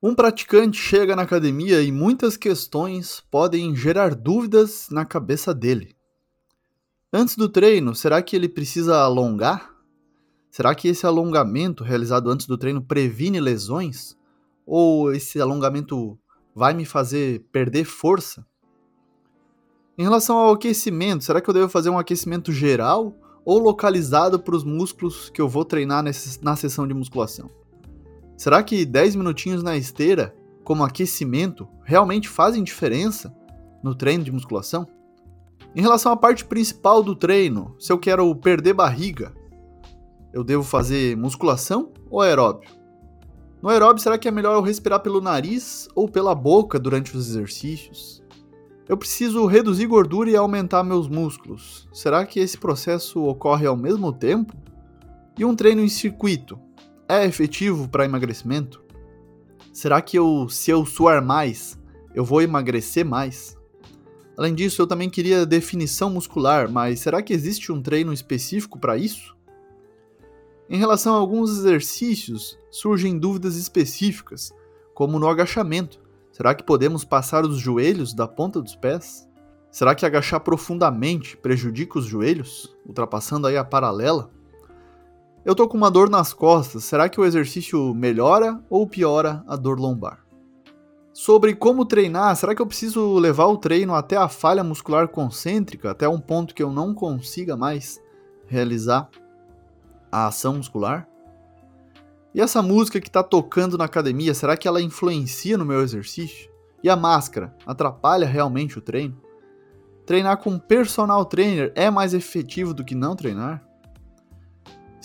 Um praticante chega na academia e muitas questões podem gerar dúvidas na cabeça dele. Antes do treino, será que ele precisa alongar? Será que esse alongamento realizado antes do treino previne lesões? Ou esse alongamento vai me fazer perder força? Em relação ao aquecimento, será que eu devo fazer um aquecimento geral ou localizado para os músculos que eu vou treinar na sessão de musculação? Será que 10 minutinhos na esteira, como aquecimento, realmente fazem diferença no treino de musculação? Em relação à parte principal do treino, se eu quero perder barriga, eu devo fazer musculação ou aeróbio? No aeróbio, será que é melhor eu respirar pelo nariz ou pela boca durante os exercícios? Eu preciso reduzir gordura e aumentar meus músculos. Será que esse processo ocorre ao mesmo tempo? E um treino em circuito é efetivo para emagrecimento? Será que eu, se eu suar mais, eu vou emagrecer mais? Além disso, eu também queria definição muscular, mas será que existe um treino específico para isso? Em relação a alguns exercícios, surgem dúvidas específicas, como no agachamento. Será que podemos passar os joelhos da ponta dos pés? Será que agachar profundamente prejudica os joelhos, ultrapassando aí a paralela? Eu tô com uma dor nas costas, será que o exercício melhora ou piora a dor lombar? Sobre como treinar, será que eu preciso levar o treino até a falha muscular concêntrica, até um ponto que eu não consiga mais realizar a ação muscular? E essa música que está tocando na academia, será que ela influencia no meu exercício? E a máscara atrapalha realmente o treino? Treinar com personal trainer é mais efetivo do que não treinar?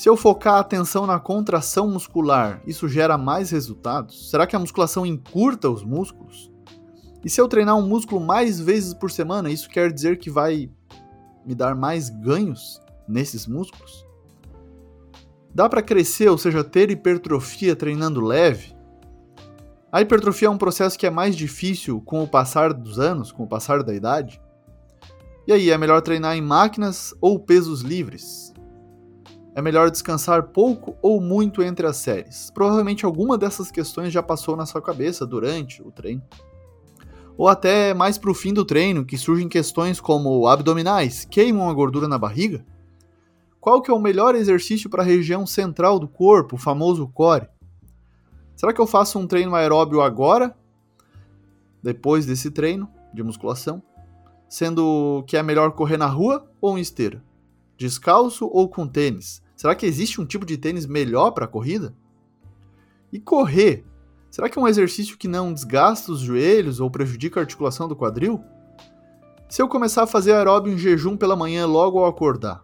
Se eu focar a atenção na contração muscular, isso gera mais resultados? Será que a musculação encurta os músculos? E se eu treinar um músculo mais vezes por semana, isso quer dizer que vai me dar mais ganhos nesses músculos? Dá para crescer, ou seja, ter hipertrofia treinando leve? A hipertrofia é um processo que é mais difícil com o passar dos anos, com o passar da idade. E aí, é melhor treinar em máquinas ou pesos livres? É melhor descansar pouco ou muito entre as séries? Provavelmente alguma dessas questões já passou na sua cabeça durante o treino. Ou até mais para o fim do treino, que surgem questões como abdominais queimam a gordura na barriga? Qual que é o melhor exercício para a região central do corpo, o famoso core? Será que eu faço um treino aeróbio agora, depois desse treino de musculação, sendo que é melhor correr na rua ou em esteira? Descalço ou com tênis? Será que existe um tipo de tênis melhor para corrida? E correr? Será que é um exercício que não desgasta os joelhos ou prejudica a articulação do quadril? Se eu começar a fazer aeróbio em jejum pela manhã logo ao acordar,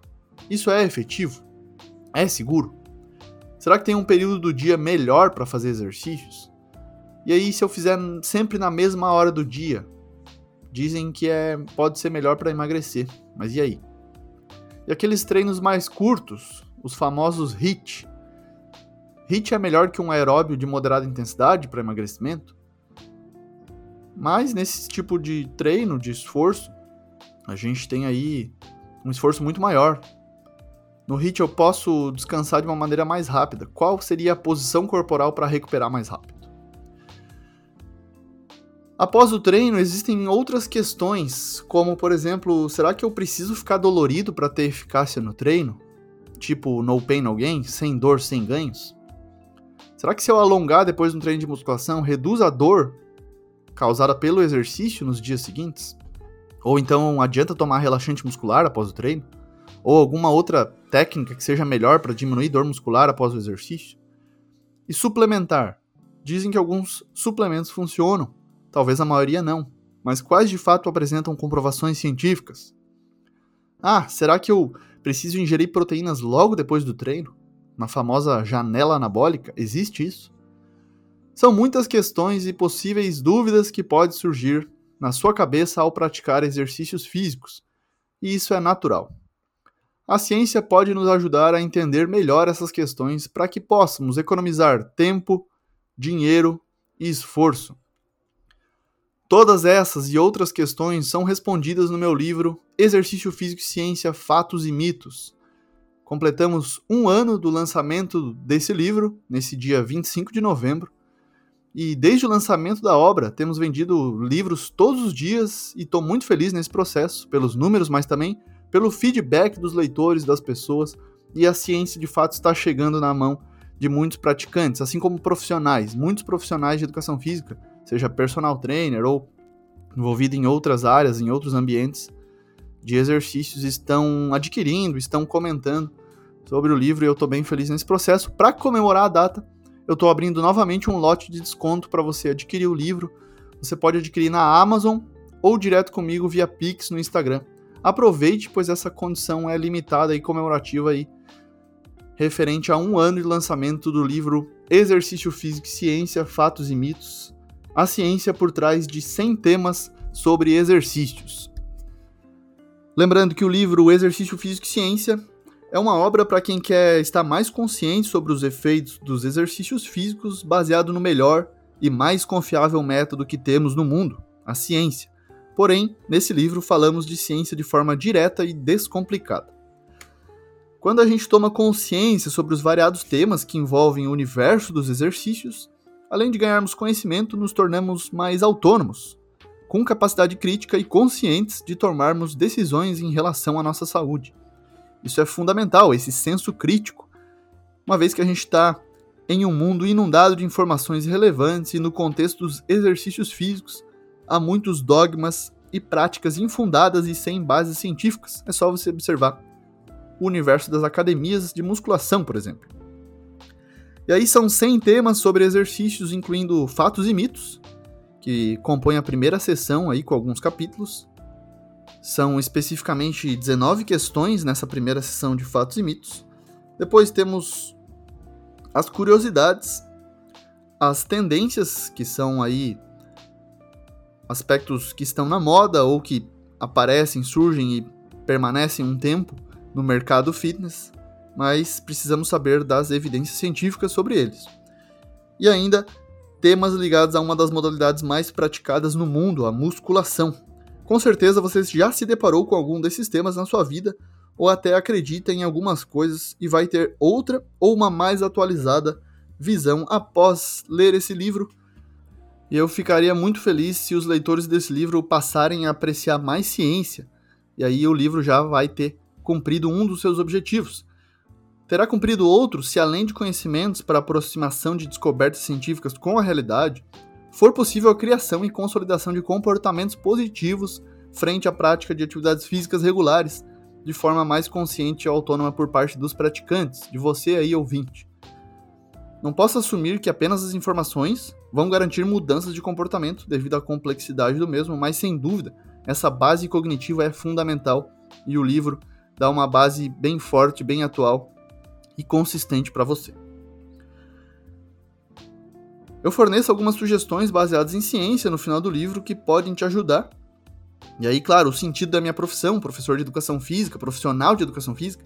isso é efetivo? É seguro? Será que tem um período do dia melhor para fazer exercícios? E aí, se eu fizer sempre na mesma hora do dia? Dizem que é, pode ser melhor para emagrecer, mas e aí? E aqueles treinos mais curtos, os famosos HIIT. HIIT é melhor que um aeróbio de moderada intensidade para emagrecimento? Mas nesse tipo de treino, de esforço, a gente tem aí um esforço muito maior, no HIIT eu posso descansar de uma maneira mais rápida. Qual seria a posição corporal para recuperar mais rápido? Após o treino, existem outras questões, como por exemplo, será que eu preciso ficar dolorido para ter eficácia no treino? Tipo, no pain, no gain, sem dor, sem ganhos? Será que se eu alongar depois de um treino de musculação, reduz a dor causada pelo exercício nos dias seguintes? Ou então adianta tomar relaxante muscular após o treino? ou alguma outra técnica que seja melhor para diminuir dor muscular após o exercício. E suplementar. Dizem que alguns suplementos funcionam, talvez a maioria não, mas quais de fato apresentam comprovações científicas? Ah, será que eu preciso ingerir proteínas logo depois do treino? Na famosa janela anabólica, existe isso? São muitas questões e possíveis dúvidas que podem surgir na sua cabeça ao praticar exercícios físicos, e isso é natural. A ciência pode nos ajudar a entender melhor essas questões para que possamos economizar tempo, dinheiro e esforço. Todas essas e outras questões são respondidas no meu livro Exercício Físico e Ciência, Fatos e Mitos. Completamos um ano do lançamento desse livro, nesse dia 25 de novembro, e desde o lançamento da obra temos vendido livros todos os dias e estou muito feliz nesse processo, pelos números, mas também pelo feedback dos leitores, das pessoas, e a ciência de fato está chegando na mão de muitos praticantes, assim como profissionais, muitos profissionais de educação física, seja personal trainer ou envolvido em outras áreas, em outros ambientes de exercícios, estão adquirindo, estão comentando sobre o livro e eu estou bem feliz nesse processo. Para comemorar a data, eu estou abrindo novamente um lote de desconto para você adquirir o livro. Você pode adquirir na Amazon ou direto comigo via Pix no Instagram. Aproveite, pois essa condição é limitada e comemorativa aí, referente a um ano de lançamento do livro Exercício Físico e Ciência, Fatos e Mitos, a ciência por trás de 100 temas sobre exercícios. Lembrando que o livro Exercício Físico e Ciência é uma obra para quem quer estar mais consciente sobre os efeitos dos exercícios físicos baseado no melhor e mais confiável método que temos no mundo, a ciência. Porém, nesse livro falamos de ciência de forma direta e descomplicada. Quando a gente toma consciência sobre os variados temas que envolvem o universo dos exercícios, além de ganharmos conhecimento, nos tornamos mais autônomos, com capacidade crítica e conscientes de tomarmos decisões em relação à nossa saúde. Isso é fundamental, esse senso crítico, uma vez que a gente está em um mundo inundado de informações relevantes e no contexto dos exercícios físicos, há muitos dogmas e práticas infundadas e sem bases científicas. É só você observar o universo das academias de musculação, por exemplo. E aí são 100 temas sobre exercícios, incluindo fatos e mitos, que compõem a primeira sessão aí com alguns capítulos. São especificamente 19 questões nessa primeira sessão de fatos e mitos. Depois temos as curiosidades, as tendências, que são aí aspectos que estão na moda ou que aparecem, surgem e permanecem um tempo no mercado fitness, mas precisamos saber das evidências científicas sobre eles. E ainda temas ligados a uma das modalidades mais praticadas no mundo, a musculação. Com certeza você já se deparou com algum desses temas na sua vida ou até acredita em algumas coisas e vai ter outra ou uma mais atualizada visão após ler esse livro e eu ficaria muito feliz se os leitores desse livro passarem a apreciar mais ciência, e aí o livro já vai ter cumprido um dos seus objetivos. Terá cumprido outro se, além de conhecimentos para aproximação de descobertas científicas com a realidade, for possível a criação e consolidação de comportamentos positivos frente à prática de atividades físicas regulares, de forma mais consciente e autônoma por parte dos praticantes, de você aí ouvinte. Não posso assumir que apenas as informações vão garantir mudanças de comportamento devido à complexidade do mesmo, mas sem dúvida, essa base cognitiva é fundamental e o livro dá uma base bem forte, bem atual e consistente para você. Eu forneço algumas sugestões baseadas em ciência no final do livro que podem te ajudar. E aí, claro, o sentido da minha profissão, professor de educação física, profissional de educação física,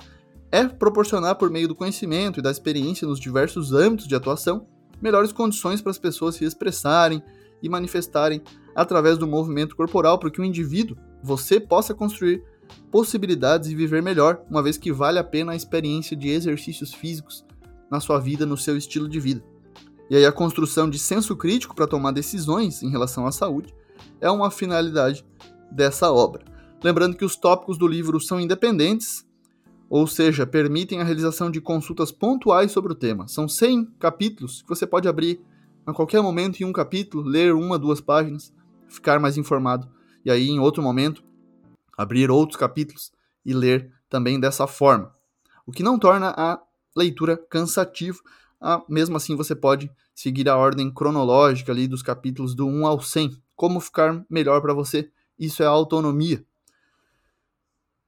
é proporcionar, por meio do conhecimento e da experiência nos diversos âmbitos de atuação, melhores condições para as pessoas se expressarem e manifestarem através do movimento corporal para que o indivíduo, você, possa construir possibilidades e viver melhor, uma vez que vale a pena a experiência de exercícios físicos na sua vida, no seu estilo de vida. E aí a construção de senso crítico para tomar decisões em relação à saúde é uma finalidade dessa obra. Lembrando que os tópicos do livro são independentes ou seja, permitem a realização de consultas pontuais sobre o tema. São 100 capítulos que você pode abrir a qualquer momento em um capítulo, ler uma, duas páginas, ficar mais informado. E aí, em outro momento, abrir outros capítulos e ler também dessa forma. O que não torna a leitura cansativa. Ah, mesmo assim, você pode seguir a ordem cronológica ali dos capítulos do 1 ao 100. Como ficar melhor para você? Isso é autonomia.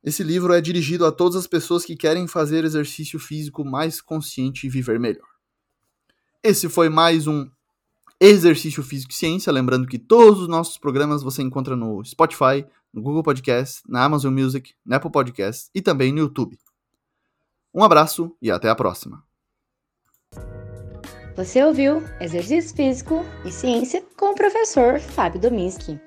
Esse livro é dirigido a todas as pessoas que querem fazer exercício físico mais consciente e viver melhor. Esse foi mais um Exercício Físico e Ciência. Lembrando que todos os nossos programas você encontra no Spotify, no Google Podcast, na Amazon Music, na Apple Podcast e também no YouTube. Um abraço e até a próxima. Você ouviu Exercício Físico e Ciência com o professor Fábio Dominski.